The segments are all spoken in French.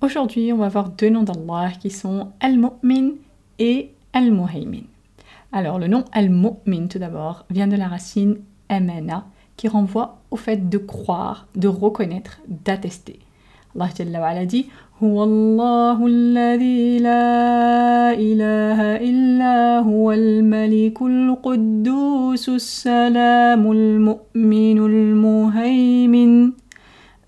Aujourd'hui, on va voir deux noms d'Allah qui sont Al-Mu'min et Al-Muhaymin. Alors, le nom Al-Mu'min, tout d'abord, vient de la racine amana, qui renvoie au fait de croire, de reconnaître, d'attester. Allah Jalla dit هو الله الذي لا إله إلا هو الملك القدوس السلام المؤمن المهيمن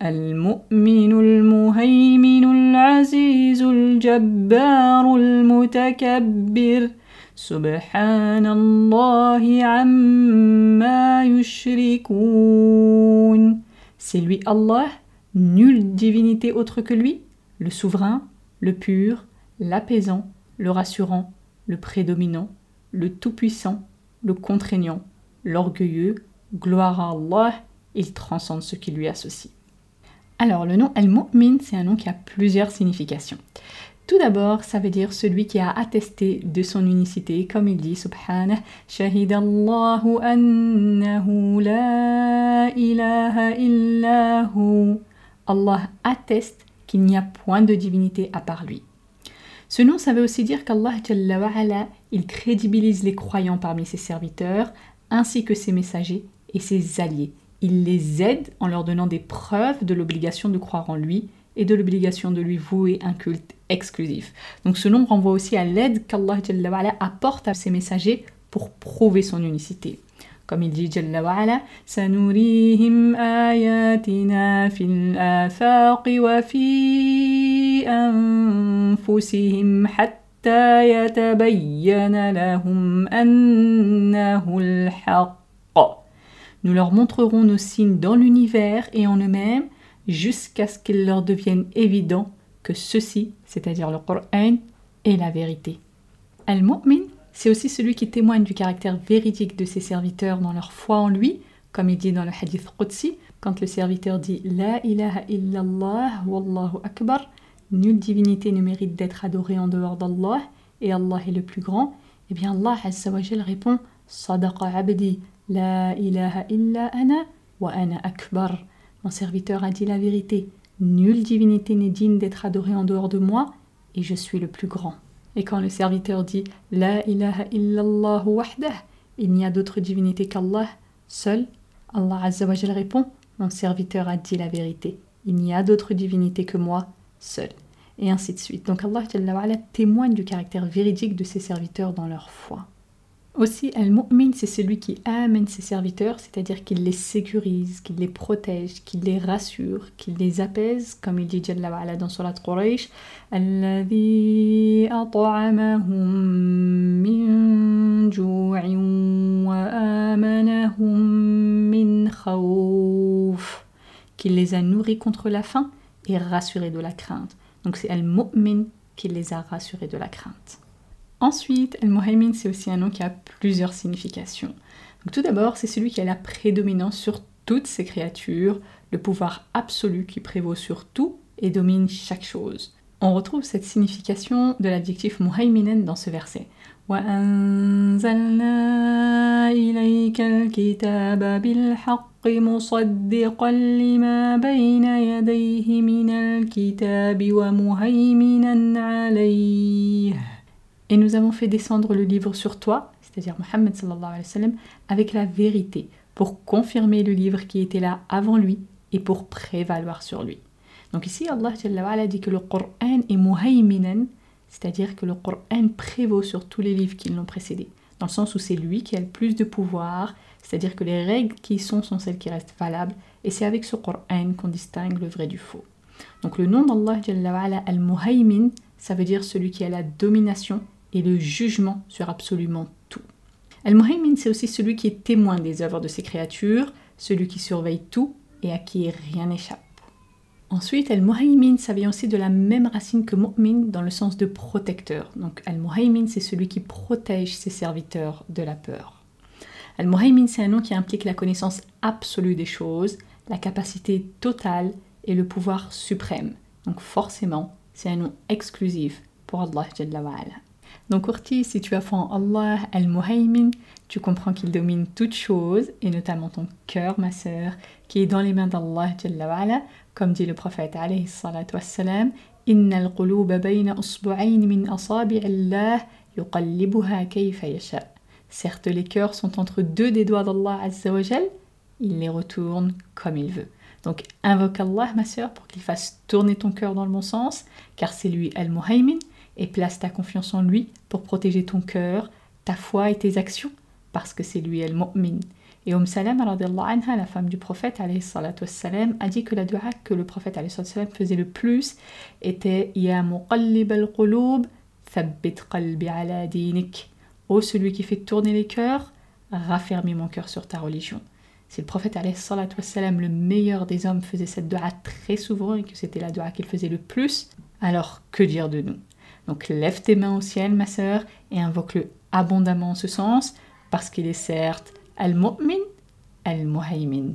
المؤمن المهيمن العزيز الجبار المتكبر. سبحان الله عما يشركون. Lui Allah, nulle divinité autre que lui le souverain, le pur, l'apaisant, le rassurant, le prédominant, le tout-puissant, le contraignant, l'orgueilleux, gloire à Allah, il transcende ce qui lui associe. Alors, le nom Al-Mu'min, c'est un nom qui a plusieurs significations. Tout d'abord, ça veut dire celui qui a attesté de son unicité, comme il dit, subhanah, Shahidallahu annahu la ilaha illahu. Allah atteste qu'il n'y a point de divinité à part lui. Ce nom, ça veut aussi dire qu'Allah, il crédibilise les croyants parmi ses serviteurs, ainsi que ses messagers et ses alliés. Il les aide en leur donnant des preuves de l'obligation de croire en lui et de l'obligation de lui vouer un culte exclusif. Donc ce nom renvoie aussi à l'aide qu'Allah apporte à ses messagers pour prouver son unicité. Comme il dit Jalla. Nous leur montrerons nos signes dans l'univers et en eux-mêmes jusqu'à ce qu'il leur devienne évident que ceci, c'est-à-dire le Coran, est la vérité. Al-Mu'min c'est aussi celui qui témoigne du caractère véridique de ses serviteurs dans leur foi en lui, comme il dit dans le hadith Qudsi, quand le serviteur dit La ilaha illallah wallahu akbar, nulle divinité ne mérite d'être adorée en dehors d'Allah, et Allah est le plus grand, eh bien Allah répond Sadaqa abdi, la ilaha illa ana wa ana akbar. Mon serviteur a dit la vérité, nulle divinité n'est digne d'être adorée en dehors de moi, et je suis le plus grand. Et quand le serviteur dit La ilaha illallah wahdah, il n'y a d'autre divinité qu'Allah, seul, Allah Azzawajal répond Mon serviteur a dit la vérité. Il n'y a d'autre divinité que moi, seul. Et ainsi de suite. Donc Allah témoigne du caractère véridique de ses serviteurs dans leur foi. Aussi, Al-Mu'min, c'est celui qui amène ses serviteurs, c'est-à-dire qu'il les sécurise, qu'il les protège, qu'il les rassure, qu'il les apaise, comme il dit Jalla wa'ala dans Surat Quraysh, min wa min khawf qu'il les a nourris contre la faim et rassurés de la crainte. Donc c'est Al-Mu'min qui les a rassurés de la crainte. Ensuite, El-Muhaymin, c'est aussi un nom qui a plusieurs significations. tout d'abord, c'est celui qui a la prédominance sur toutes ces créatures, le pouvoir absolu qui prévaut sur tout et domine chaque chose. On retrouve cette signification de l'adjectif muhayminen dans ce verset. Et nous avons fait descendre le livre sur toi, c'est-à-dire Mohammed sallallahu alayhi wa sallam, avec la vérité, pour confirmer le livre qui était là avant lui et pour prévaloir sur lui. Donc ici, Allah dit que le Coran est muhayminan, c'est-à-dire que le Coran prévaut sur tous les livres qui l'ont précédé, dans le sens où c'est lui qui a le plus de pouvoir, c'est-à-dire que les règles qui y sont sont celles qui restent valables, et c'est avec ce Coran qu'on distingue le vrai du faux. Donc le nom d'Allah, Al-Muhaymin, ça veut dire celui qui a la domination et le jugement sur absolument tout. Al-Muhaymin, c'est aussi celui qui est témoin des œuvres de ses créatures, celui qui surveille tout et à qui rien n'échappe. Ensuite, Al-Muhaymin, ça vient aussi de la même racine que Mu'min dans le sens de protecteur. Donc Al-Muhaymin, c'est celui qui protège ses serviteurs de la peur. Al-Muhaymin, c'est un nom qui implique la connaissance absolue des choses, la capacité totale et le pouvoir suprême. Donc forcément, c'est un nom exclusif pour Allah Jalla donc Orti, si tu en Allah Al-Muhaymin, tu comprends qu'il domine toutes choses, et notamment ton cœur, ma sœur, qui est dans les mains d'Allah comme dit le prophète alayhi salatu wassalam, kayfa yasha. Certes, les cœurs sont entre deux des doigts d'Allah Azza wa il les retourne comme il veut. Donc invoque Allah, ma sœur, pour qu'il fasse tourner ton cœur dans le bon sens, car c'est lui Al-Muhaymin, et place ta confiance en lui pour protéger ton cœur, ta foi et tes actions, parce que c'est lui el-mu'min. Et Umm Salam, anha, la femme du prophète, wassalam, a dit que la dua que le prophète wassalam, faisait le plus était Ya muqallib al-qulub, thabbit qalbi ala dinik. Ô celui qui fait tourner les cœurs, raffermis mon cœur sur ta religion. Si le prophète wassalam, le meilleur des hommes faisait cette dua très souvent et que c'était la dua qu'il faisait le plus, alors que dire de nous? Donc lève tes mains au ciel, ma sœur, et invoque-le abondamment en ce sens, parce qu'il est certes Al-Mu'min, Al-Muhaymin.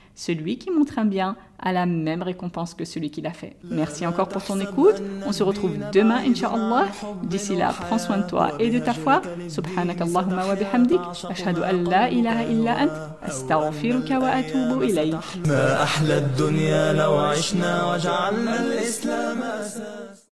celui qui montre un bien a la même récompense que celui qui l'a fait. Merci encore pour ton écoute. On se retrouve demain, Inch'Allah. D'ici là, prends soin de toi et de ta foi. Subhanak Allahumma wa bihamdik. Ashhadu an la ilaha illa ant. Astaghfiruka wa atubu ilayk.